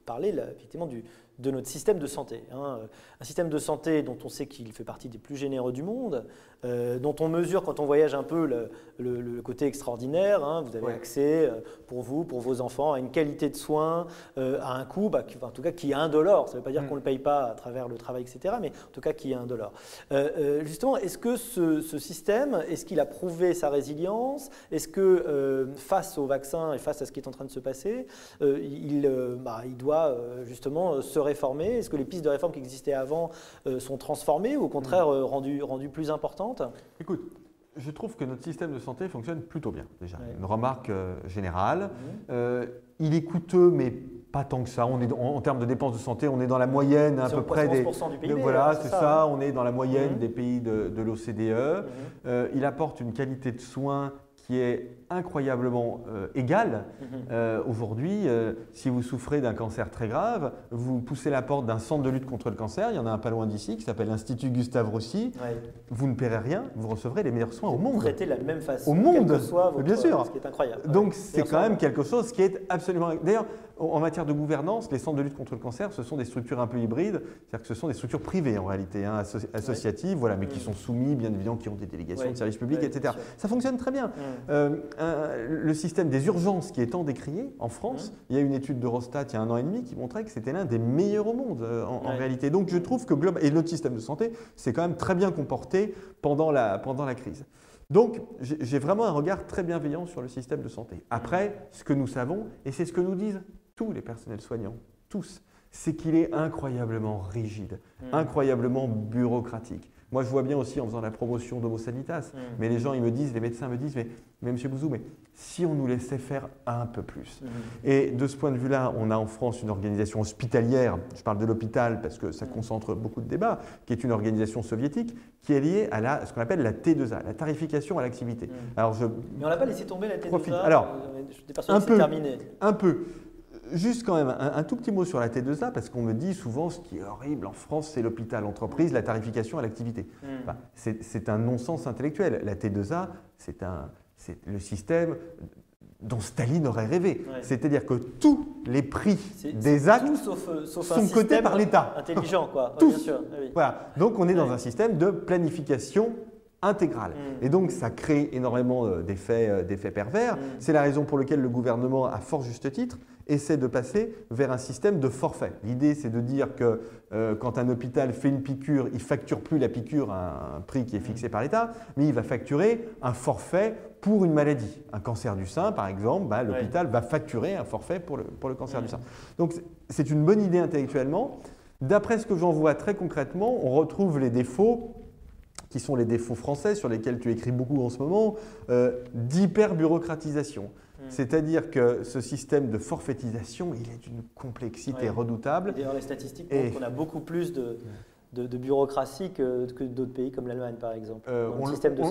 parler là, effectivement du, de notre système de santé. hein. Un système de santé dont on sait qu'il fait partie des plus généreux du monde, euh, dont on mesure quand on voyage un peu le, le- le côté extraordinaire. hein. Vous avez Ouais. accès euh, pour vous, pour vos enfants, à une qualité de soins, euh, à un coût, bah, qui- en tout cas qui est indolore. Ça ne veut pas dire Mm. qu'on ne le paye pas à travers le travail, etc. Mais en tout cas qui est indolore. Euh, justement, est-ce que ce, ce système, est-ce qu'il a prouvé sa résilience? Est-ce que face au vaccin et face à ce qui est en train de se passer, il, bah, il doit euh, justement euh, se réformer? Est-ce que les pistes de réforme qui existaient avant euh, sont transformées ou au contraire rendues, rendues plus importantes? Écoute, je trouve que notre système de santé fonctionne plutôt bien, déjà. Ouais. Une remarque euh, générale. Euh, il est coûteux, mais pas tant que ça. On est en, en termes de dépenses de santé, on est dans la moyenne à peu près des. 11% du de- PIB. voilà, hein, c'est ça. On est dans la moyenne Mhm. des pays de, de l'OCDE. Mhm. Euh, il apporte une qualité de soins qui est incroyablement euh, égale. Mhm. Euh, Aujourd'hui, euh, si vous souffrez d'un cancer très grave, vous poussez la porte d'un centre de lutte contre le cancer, il y en a un pas loin d'ici qui s'appelle l'Institut Gustave Roussy, Ouais. vous ne paierez rien, vous recevrez les meilleurs soins au monde. Traité de la même façon, Au monde. quel que soit votre, Bien sûr. ce qui est incroyable. Donc Ouais. c'est quand même quelque chose qui est absolument... D'ailleurs, en matière de gouvernance, les centres de lutte contre le cancer, ce sont des structures un peu hybrides, c'est-à-dire que ce sont des structures privées en réalité, hein, asso- associatives, voilà, mais qui Mm. sont soumis, bien évidemment, qui ont des délégations de services publics, etc. Ça fonctionne très bien. Mhm. Euh, un- le système des urgences qui est tant décrié en France, il y a une étude d'Eurostat il y a un an et demi qui montrait que c'était l'un des meilleurs au monde euh, en, réalité. Donc je trouve que globa- et notre système de santé s'est quand même très bien comporté pendant la, pendant la crise. Donc j'ai vraiment un regard très bienveillant sur le système de santé. Après, ce que nous savons, et c'est ce que nous disent tous les personnels soignants, tous, c'est qu'il est incroyablement rigide, Mhm. incroyablement bureaucratique. Moi, je vois bien aussi en faisant la promotion d'Homo Sanitas, Mhm. mais les gens, ils me disent, les médecins me disent, mais, mais Monsieur Bouzou, mais si on nous laissait faire un peu plus. Mhm. Et de ce point de vue-là, on a en France une organisation hospitalière, je parle de l'hôpital parce que ça Mm. concentre beaucoup de débats, qui est une organisation soviétique, qui est liée à la, ce qu'on appelle la T2A, la tarification à l'activité. Mm. Alors, je, Mais on l'a pas laissé tomber la tête Profite. de ça. Alors, euh, je suis persuadé un peu. terminé. un peu. Juste quand même, un, un tout petit mot sur la T2A, parce qu'on me dit souvent ce qui est horrible en France, c'est l'hôpital, l'entreprise, la tarification à l'activité. Enfin, c'est un non-sens intellectuel. La T2A, c'est le système dont Staline aurait rêvé. C'est-à-dire que tous les prix des actes euh, sont cotés par l'État. Intelligent, quoi. Tous. Voilà. Donc on est dans un système de planification intégrale. Mm. Et donc ça crée énormément euh, euh, d'effets pervers. Mm. C'est la raison pour laquelle le gouvernement, à fort juste titre, essaie de passer vers un système de forfait. L'idée, c'est de dire que euh, quand un hôpital fait une piqûre, il facture plus la piqûre à un prix qui est fixé par l'État, mais il va facturer un forfait pour une maladie. Un cancer du sein, par exemple, bah, l'hôpital va facturer un forfait pour le, pour le cancer du sein. Donc c'est une bonne idée intellectuellement. D'après ce que j'en vois très concrètement, on retrouve les défauts qui sont les défauts français sur lesquels tu écris beaucoup en ce moment, euh, d'hyper-bureaucratisation. Hmm. C'est-à-dire que ce système de forfaitisation, il est d'une complexité redoutable. D'ailleurs, les statistiques montrent qu'on a beaucoup plus de, de, bureaucratie que, d'autres pays comme l'Allemagne, par exemple. Euh,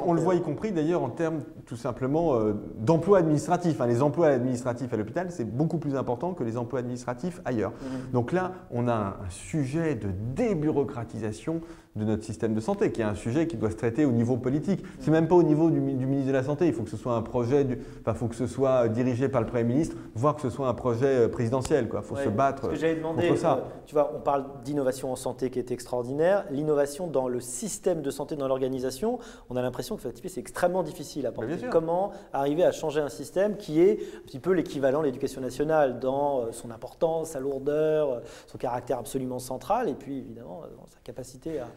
on, le voit y compris d'ailleurs en termes tout simplement euh, d'emplois administratifs. les emplois administratifs à l'hôpital, c'est beaucoup plus important que les emplois administratifs ailleurs. Mmh. Donc là, on a un, sujet de débureaucratisation de notre système de santé, qui est un sujet qui doit se traiter au niveau politique. C'est même pas au niveau du, ministre de la Santé. Il faut que ce soit un projet, du, enfin, faut que ce soit dirigé par le Premier ministre, voire que ce soit un projet euh, présidentiel. Il faut se battre. Ce que j'avais demandé, ça. tu vois, on parle d'innovation en santé qui est extraordinaire L'innovation dans le système de santé, dans l'organisation, on a l'impression que c'est extrêmement difficile à porter. Comment arriver à changer un système qui est un petit peu l'équivalent de l'éducation nationale dans euh, son importance, sa lourdeur, euh, son caractère absolument central, et puis évidemment euh, sa capacité à,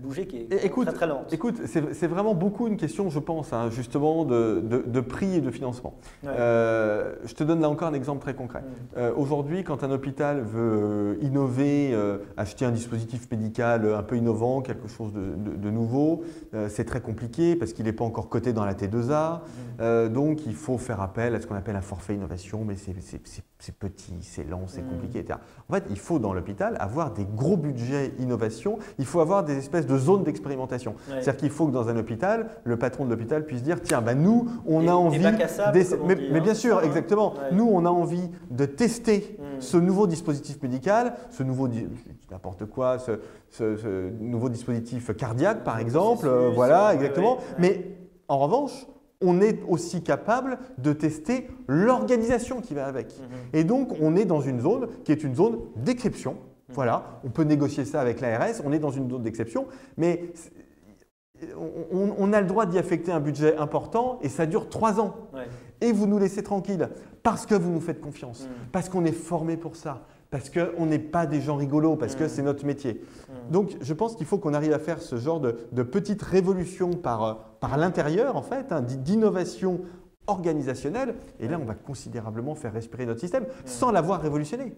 bouger qui est écoute, très très lente. Écoute, c'est vraiment beaucoup une question, je pense, hein, justement, de, prix et de financement. je te donne là encore un exemple très concret. Mm. Aujourd'hui, quand un hôpital veut innover, acheter un dispositif médical, un peu innovant, quelque chose de, nouveau. Euh, c'est très compliqué parce qu'il n'est pas encore coté dans la T2A. Mmh. Euh, donc il faut faire appel à ce qu'on appelle un forfait innovation, mais c'est petit, c'est lent, c'est mmh. compliqué, etc. En fait, il faut dans l'hôpital avoir des gros budgets innovation, il faut avoir des espèces de zones d'expérimentation. C'est-à-dire qu'il faut que dans un hôpital, le patron de l'hôpital puisse dire, tiens, ben nous, on a envie... mais, bien hein, sûr, exactement. Nous, on a envie de tester mmh. ce nouveau dispositif médical, ce nouveau n'importe quoi, ce, nouveau dispositif cardiaque par exemple, euh, voilà, exactement. Mais en revanche, on est aussi capable de tester l'organisation qui va avec. Mhm. Et donc, on est dans une zone qui est une zone d'exception. Mhm. Voilà, on peut négocier ça avec l'ARS, on est dans une zone d'exception, mais on, a le droit d'y affecter un budget important et ça dure trois ans. Et vous nous laissez tranquille parce que vous nous faites confiance, mhm. parce qu'on est formé pour ça, parce qu'on n'est pas des gens rigolos, parce que mm. c'est notre métier. Donc je pense qu'il faut qu'on arrive à faire ce genre de, de petite révolution par, euh, par l'intérieur, en fait, hein, d'innovation organisationnelle. Et là, on va considérablement faire respirer notre système sans l'avoir révolutionné.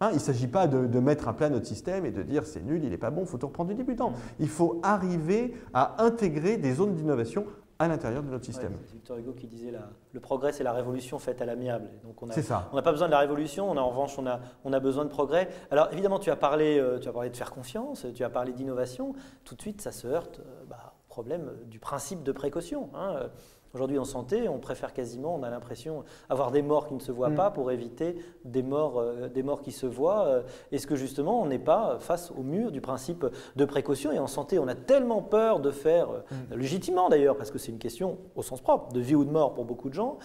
Hein, il ne s'agit pas de, de, mettre à plat notre système et de dire c'est nul, il n'est pas bon, il faut tout reprendre du débutant. Il faut arriver à intégrer des zones d'innovation à l'intérieur de notre système. c'est Victor Hugo qui disait la, le progrès, c'est la révolution faite à l'amiable. Donc on n'a pas besoin de la révolution, on a, en revanche, on a, on a besoin de progrès. Alors évidemment, tu as parlé, euh, tu as parlé de faire confiance, tu as parlé d'innovation. Tout de suite, ça se heurte euh, bah, au problème du principe de précaution. Hein. Aujourd'hui, en santé, on préfère quasiment, on a l'impression, avoir des morts qui ne se voient mm. pas pour éviter des morts, euh, des morts qui se voient. Euh, est-ce que justement, on n'est pas face au mur du principe de précaution? Et en santé, on a tellement peur de faire, euh, mm. légitimement d'ailleurs, parce que c'est une question au sens propre, de vie ou de mort pour beaucoup de gens,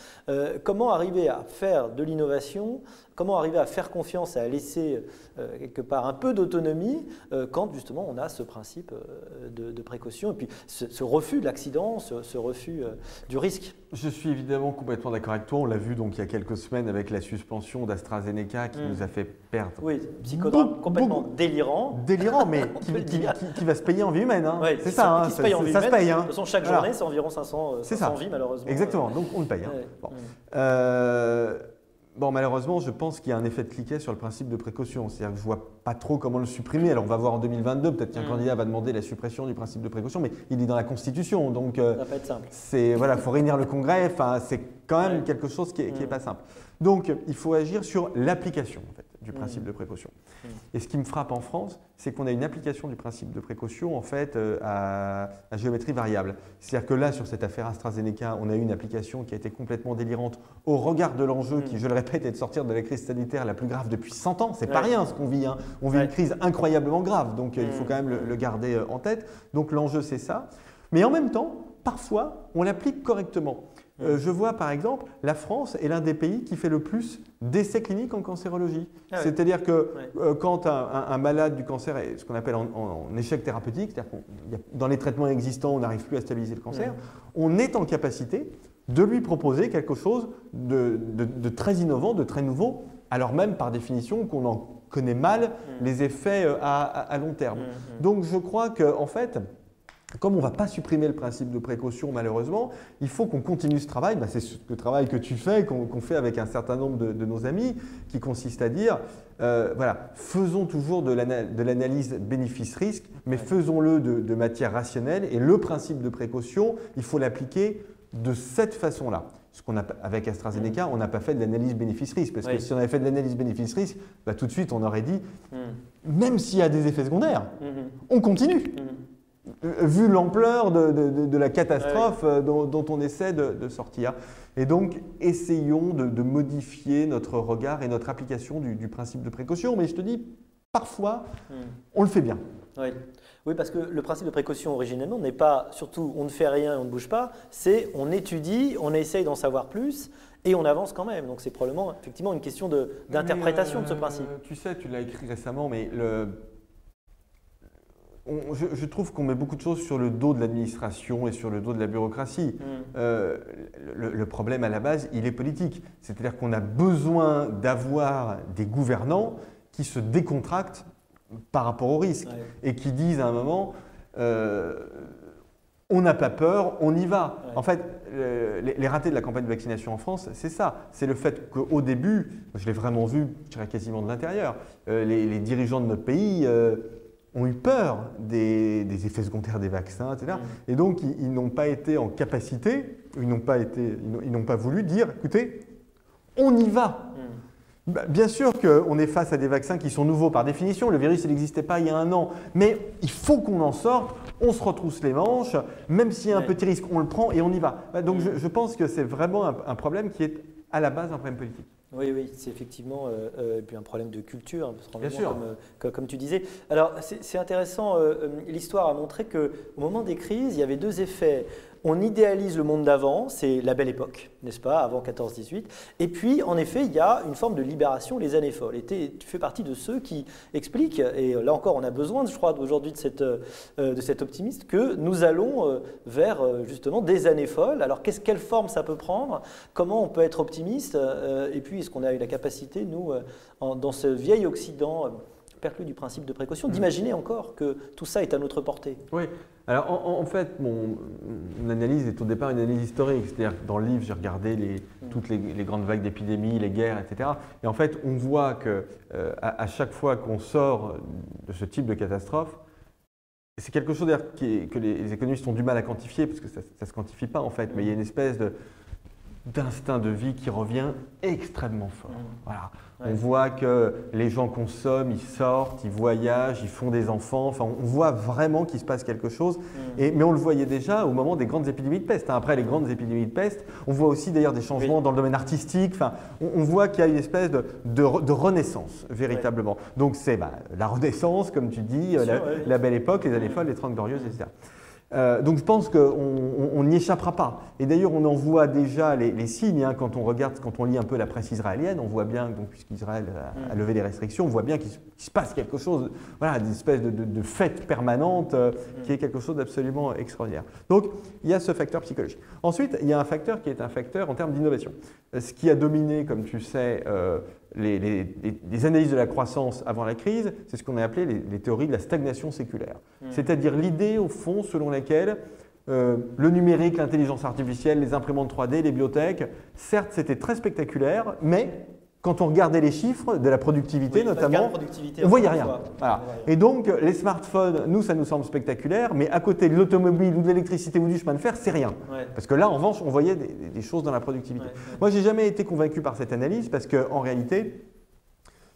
comment arriver à faire de l'innovation Comment arriver à faire confiance et à laisser euh, quelque part un peu d'autonomie euh, quand justement on a ce principe euh, de, précaution et puis ce, refus de l'accident, ce, refus du risque Je suis évidemment complètement d'accord avec toi. On l'a vu donc il y a quelques semaines avec la suspension d'AstraZeneca qui mm. nous a fait perdre. Oui, psychodrame complètement délirant. Délirant, mais qui, va se payer en vie humaine. Hein. c'est ça, hein, se paye en vie ça, se paye. Hein. De toute façon, chaque journée, c'est environ 500, 500 vies malheureusement. Exactement, donc on le paye. Hein. Bon. Mm. Bon, malheureusement, je pense qu'il y a un effet de cliquet sur le principe de précaution. C'est-à-dire que je ne vois pas trop comment le supprimer. Alors, on va voir en 2022, peut-être qu'un mm. candidat va demander la suppression du principe de précaution, mais il est dans la Constitution. Donc, euh, ça va pas être simple. C'est, voilà, faut réunir le Congrès. Enfin, c'est quand même quelque chose qui n'est est mm. pas simple. Donc, il faut agir sur l'application, en fait du principe mm. de précaution. Mm. Et ce qui me frappe en France, c'est qu'on a une application du principe de précaution en fait euh, à, géométrie variable. C'est-à-dire que là, sur cette affaire AstraZeneca, on a eu une application qui a été complètement délirante au regard de l'enjeu qui, mm. je le répète, est de sortir de la crise sanitaire la plus grave depuis 100 ans. C'est pas rien ce qu'on vit. Hein. On vit une crise incroyablement grave, donc euh, il faut quand même le, le garder euh, en tête. Donc l'enjeu, c'est ça. Mais en même temps, parfois, on l'applique correctement. Euh, je vois par exemple, la France est l'un des pays qui fait le plus d'essais cliniques en cancérologie. Ah ouais. C'est-à-dire que Ouais. euh, quand un, un- un malade du cancer est ce qu'on appelle en, en- en échec thérapeutique, c'est-à-dire que dans les traitements existants, on n'arrive plus à stabiliser le cancer, on est en capacité de lui proposer quelque chose de, de- de très innovant, de très nouveau, alors même par définition qu'on en connaît mal les effets euh, à, à- à long terme. Donc je crois qu'en en fait, comme on ne va pas supprimer le principe de précaution malheureusement, il faut qu'on continue ce travail. Bah, c'est ce le travail que tu fais, qu'on fait avec un certain nombre de, de nos amis, qui consiste à dire, euh, voilà, faisons toujours de l'ana- de l'analyse bénéfice-risque, mais Ouais. faisons-le de, de matière rationnelle. Et le principe de précaution, il faut l'appliquer de cette façon-là. Ce qu'on a, avec AstraZeneca, on n'a pas fait de l'analyse bénéfice-risque, parce que si on avait fait de l'analyse bénéfice-risque, bah, tout de suite on aurait dit, Mhm. même s'il y a des effets secondaires, Mhm. on continue. Euh, vu l'ampleur de, de- de- de la catastrophe euh, dont, dont on essaie de, de sortir. Et donc, essayons de, modifier notre regard et notre application du, du principe de précaution. Mais je te dis, parfois, Mhm. on le fait bien. Oui. oui, parce que le principe de précaution originellement n'est pas surtout on ne fait rien et on ne bouge pas, c'est on étudie, on essaye d'en savoir plus et on avance quand même. Donc c'est probablement effectivement une question de- d'interprétation de ce principe. Tu sais, tu l'as écrit récemment, mais le- on- je, je trouve qu'on met beaucoup de choses sur le dos de l'administration et sur le dos de la bureaucratie. Mhm. Euh, le, le problème à la base, il est politique. C'est-à-dire qu'on a besoin d'avoir des gouvernants qui se décontractent par rapport au risque Ouais. et qui disent à un moment, euh, on n'a pas peur, on y va. Ouais. En fait, le- les, les ratés de la campagne de vaccination en France, c'est ça. C'est le fait qu'au début, je l'ai vraiment vu, je dirais quasiment de l'intérieur, euh, les, les dirigeants de notre pays ont eu peur des, des effets secondaires des vaccins, etc. Mhm. Et donc, ils, ils n'ont pas été en capacité, ils n'ont pas, été, ils n'ont- pas voulu dire, écoutez, on y va. Mhm. Bah, Bien sûr qu'on est face à des vaccins qui sont nouveaux par définition. Le virus, il n'existait pas il y a un an. Mais il faut qu'on en sorte. On se retrousse les manches. Même s'il y a un Ouais. petit risque, on le prend et on y va. Bah, Donc Mm. je, je pense que c'est vraiment un, un problème qui est à la base un problème politique. Oui, oui, c'est effectivement euh, euh, et puis un problème de culture, hein, Bien sûr. comme, euh, comme, tu disais. Alors, c'est intéressant, euh, l'histoire a montré qu'au moment des crises, il y avait deux effets. On idéalise le monde d'avant, c'est la belle époque, n'est-ce pas, avant 14-18. Et puis, en effet, il y a une forme de libération, les années folles. Et tu fais partie de ceux qui expliquent, et là encore, on a besoin, je crois, aujourd'hui de, euh, cet optimiste, que nous allons euh, vers euh, justement des années folles. Alors, quelle forme ça peut prendre? Comment on peut être optimiste Et puis, est-ce qu'on a eu la capacité, nous, dans ce vieil Occident perclus du principe de précaution, d'imaginer encore que tout ça est à notre portée? Oui. Alors en, en fait, mon, mon analyse est au départ une analyse historique. C'est-à-dire que dans le livre, j'ai regardé les- toutes les, les grandes vagues d'épidémies, les guerres, etc. Et en fait, on voit que euh, à, à chaque fois qu'on sort de ce type de catastrophe, c'est quelque chose d'ailleurs qui est- que les, les économistes ont du mal à quantifier, parce que ça ne se quantifie pas en fait, mais il y a une espèce de- d'instinct de vie qui revient extrêmement fort. Mhm. Voilà. On voit que les gens consomment, ils sortent, ils voyagent, ils font des enfants. Enfin, on voit vraiment qu'il se passe quelque chose. Et, mais on le voyait déjà au moment des grandes épidémies de peste. hein. Après les grandes épidémies de peste, on voit aussi d'ailleurs des changements Oui. dans le domaine artistique. Enfin, on, on voit qu'il y a une espèce de, de re- de renaissance, véritablement. Donc c'est bah, la renaissance, comme tu dis, Bien la, sûr, la belle époque, les années folles, les trente glorieuses, etc. Euh, donc je pense qu'on on- on n'y échappera pas. Et d'ailleurs, on en voit déjà les, les signes hein, quand on regarde, quand on lit un peu la presse israélienne, on voit bien, donc, puisqu'Israël a, a Mm. levé les restrictions, on voit bien qu'il se, passe quelque chose, voilà, une espèce de, de- de fête permanente euh, qui est quelque chose d'absolument extraordinaire. Donc il y a ce facteur psychologique. Ensuite, il y a un facteur qui est un facteur en termes d'innovation. Euh, Ce qui a dominé, comme tu sais, euh, les, les- les- les analyses de la croissance avant la crise, c'est ce qu'on a appelé les, les théories de la stagnation séculaire. Mm. C'est-à-dire l'idée, au fond, selon laquelle euh, le numérique, l'intelligence artificielle, les imprimantes 3D, les biotech, certes, c'était très spectaculaire, mais quand on regardait les chiffres de la productivité, Oui, notamment, productivité, on voyait rien. Voilà. On voyait rien. Et donc, les smartphones, nous, ça nous semble spectaculaire, mais à côté de l'automobile ou de l'électricité ou du chemin de fer, c'est rien. Ouais. Parce que là, en revanche, on voyait des choses dans la productivité. Ouais, ouais. Moi, j'ai jamais été convaincu par cette analyse parce qu'en réalité,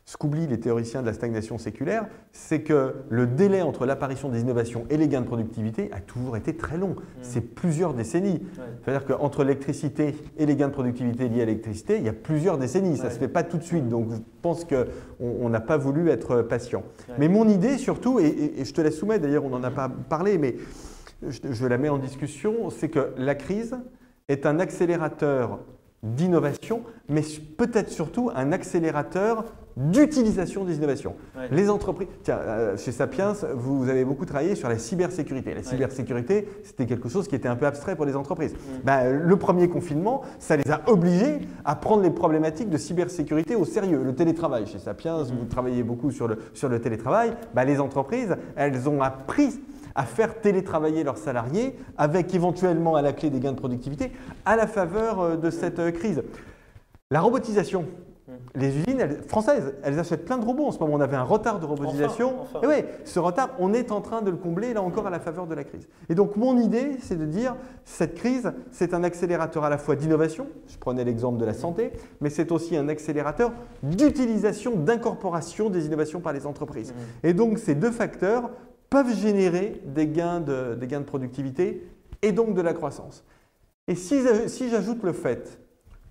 ce qu'oublient les théoriciens de la stagnation séculaire, c'est que le délai entre l'apparition des innovations et les gains de productivité a toujours été très long. C'est plusieurs décennies. Ouais. C'est-à-dire qu'entre l'électricité et les gains de productivité liés à l'électricité, il y a plusieurs décennies. Ça ne Ouais. se fait pas tout de suite. Donc, je pense qu'on on n'a pas voulu être patient. Ouais. Mais mon idée, surtout, et, et- et je te la soumets, d'ailleurs, on n'en a pas parlé, mais je, je la mets en discussion, c'est que la crise, est un accélérateur d'innovation, mais peut-être surtout un accélérateur d'utilisation des innovations. Les entreprises, tiens, euh, chez Sapiens, vous avez beaucoup travaillé sur la cybersécurité. La cybersécurité, c'était quelque chose qui était un peu abstrait pour les entreprises. Mm. Ben, le premier confinement, ça les a obligés à prendre les problématiques de cybersécurité au sérieux. Le télétravail, chez Sapiens, mm. vous travaillez beaucoup sur le, sur le télétravail, ben, les entreprises, elles ont appris à faire télétravailler leurs salariés avec éventuellement à la clé des gains de productivité à la faveur euh, de cette euh, crise. La robotisation, les usines françaises, elles achètent plein de robots en ce moment. On avait un retard de robotisation. Et oui, ce retard, on est en train de le combler là encore à la faveur de la crise. Et donc mon idée, c'est de dire, cette crise, c'est un accélérateur à la fois d'innovation, je prenais l'exemple de la santé, mais c'est aussi un accélérateur d'utilisation, d'incorporation des innovations par les entreprises. Mmh. Et donc ces deux facteurs peuvent générer des gains de, des gains de productivité et donc de la croissance. Et si, si j'ajoute le fait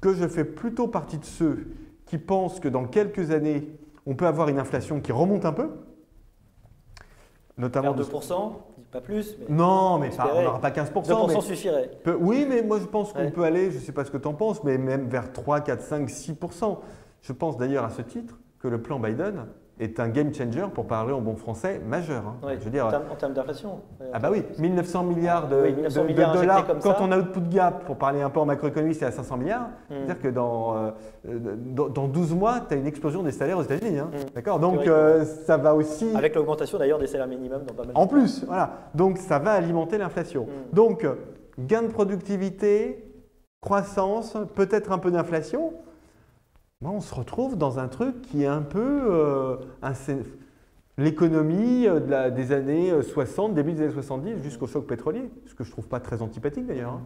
que je fais plutôt partie de ceux qui pensent que dans quelques années, on peut avoir une inflation qui remonte un peu. Notamment 2%, pas plus. non, mais on n'aura pas 15%. 2% suffirait. oui, mais moi je pense qu'on peut aller, je ne sais pas ce que tu en penses, mais même vers 3, 4, 5, 6%. Je pense d'ailleurs à ce titre que le plan Biden est un game changer, pour parler en bon français, majeur. Hein. Je veux dire, en, termes, d'inflation. Ah bah oui, 1900 milliards de, dollars. quand on a output gap, pour parler un peu en macroéconomie, c'est à 500 milliards. Hmm. C'est-à-dire que dans, euh, dans, 12 mois, tu as une explosion des salaires aux États-Unis. Hein. Hmm. D'accord? Donc euh, ça va aussi. Avec l'augmentation d'ailleurs des salaires minimums dans pas mal En plus, voilà. Donc ça va alimenter l'inflation. Hmm. Donc gain de productivité, croissance, peut-être un peu d'inflation on se retrouve dans un truc qui est un peu euh, l'économie euh, des années 60, euh, début des années 70 jusqu'au choc pétrolier, ce que je ne trouve pas très antipathique d'ailleurs. Hein.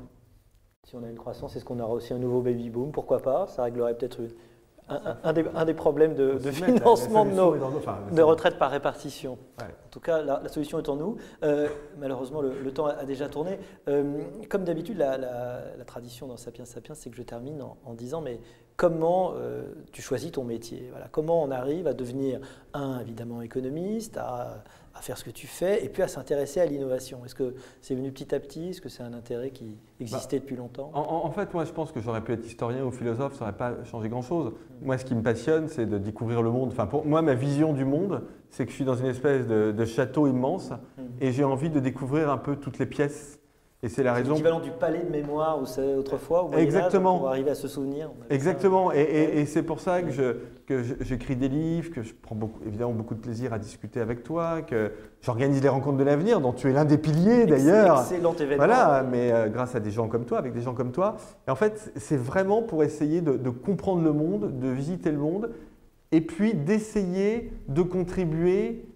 Si on a une croissance, est-ce qu'on aura aussi un nouveau baby boom? Pourquoi pas? Ça réglerait peut-être un, des, problèmes de, financement de nos retraites par répartition. En tout cas, la, solution est en nous. malheureusement, le, temps a, déjà tourné. comme d'habitude, la, tradition dans Sapiens Sapiens, c'est que je termine en disant, mais comment euh, tu choisis ton métier. Voilà. Comment on arrive à devenir, un, évidemment, économiste, à, faire ce que tu fais, et puis à s'intéresser à l'innovation. Est-ce que c'est venu petit à petit? Est-ce que c'est un intérêt qui existait bah, depuis longtemps? en, fait, moi, je pense que j'aurais pu être historien ou philosophe, ça n'aurait pas changé grand-chose. Moi, ce qui me passionne, c'est de découvrir le monde. Enfin, pour moi, ma vision du monde, c'est que je suis dans une espèce de, de château immense, mmh. et j'ai envie de découvrir un peu toutes les pièces et c'est la raison. L'équivalent du palais de mémoire où c'est autrefois, au Exactement. pour arriver à se souvenir. Exactement. Et, c'est pour ça que, je, que j'écris des livres, que je prends beaucoup, évidemment beaucoup de plaisir à discuter avec toi, que j'organise les rencontres de l'avenir, dont tu es l'un des piliers d'ailleurs. Excellent événement. Voilà, mais euh, grâce à des gens comme toi, avec des gens comme toi. Et en fait, c'est vraiment pour essayer de, de comprendre le monde, de visiter le monde, et puis d'essayer de contribuer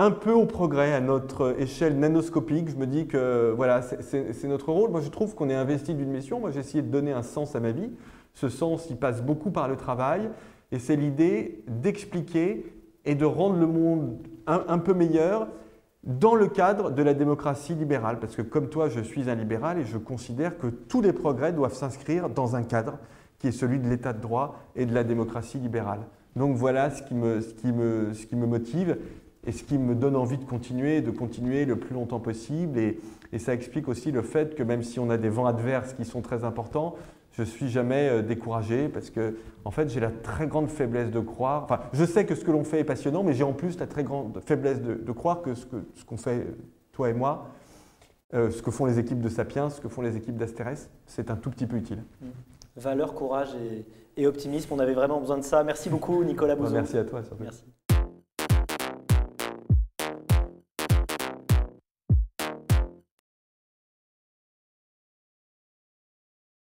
un peu au progrès à notre échelle nanoscopique. Je me dis que voilà, c'est notre rôle. Moi, je trouve qu'on est investi d'une mission. Moi, j'ai essayé de donner un sens à ma vie. Ce sens, il passe beaucoup par le travail. Et c'est l'idée d'expliquer et de rendre le monde un, peu meilleur dans le cadre de la démocratie libérale. Parce que comme toi, je suis un libéral et je considère que tous les progrès doivent s'inscrire dans un cadre qui est celui de l'état de droit et de la démocratie libérale. Donc voilà ce qui me, ce qui me, ce qui me motive et ce qui me donne envie de continuer, de continuer le plus longtemps possible. Et, ça explique aussi le fait que même si on a des vents adverses qui sont très importants, je ne suis jamais euh, découragé parce que, en fait, j'ai la très grande faiblesse de croire. Enfin, je sais que ce que l'on fait est passionnant, mais j'ai en plus la très grande faiblesse de, croire que ce qu'on ce fait, toi et moi, euh, ce que font les équipes de Sapiens, ce que font les équipes d'Asterès, c'est un tout petit peu utile. Mmh. Valeur, courage et, optimisme, on avait vraiment besoin de ça. Merci beaucoup, Nicolas Bouzou. Merci à toi. Merci.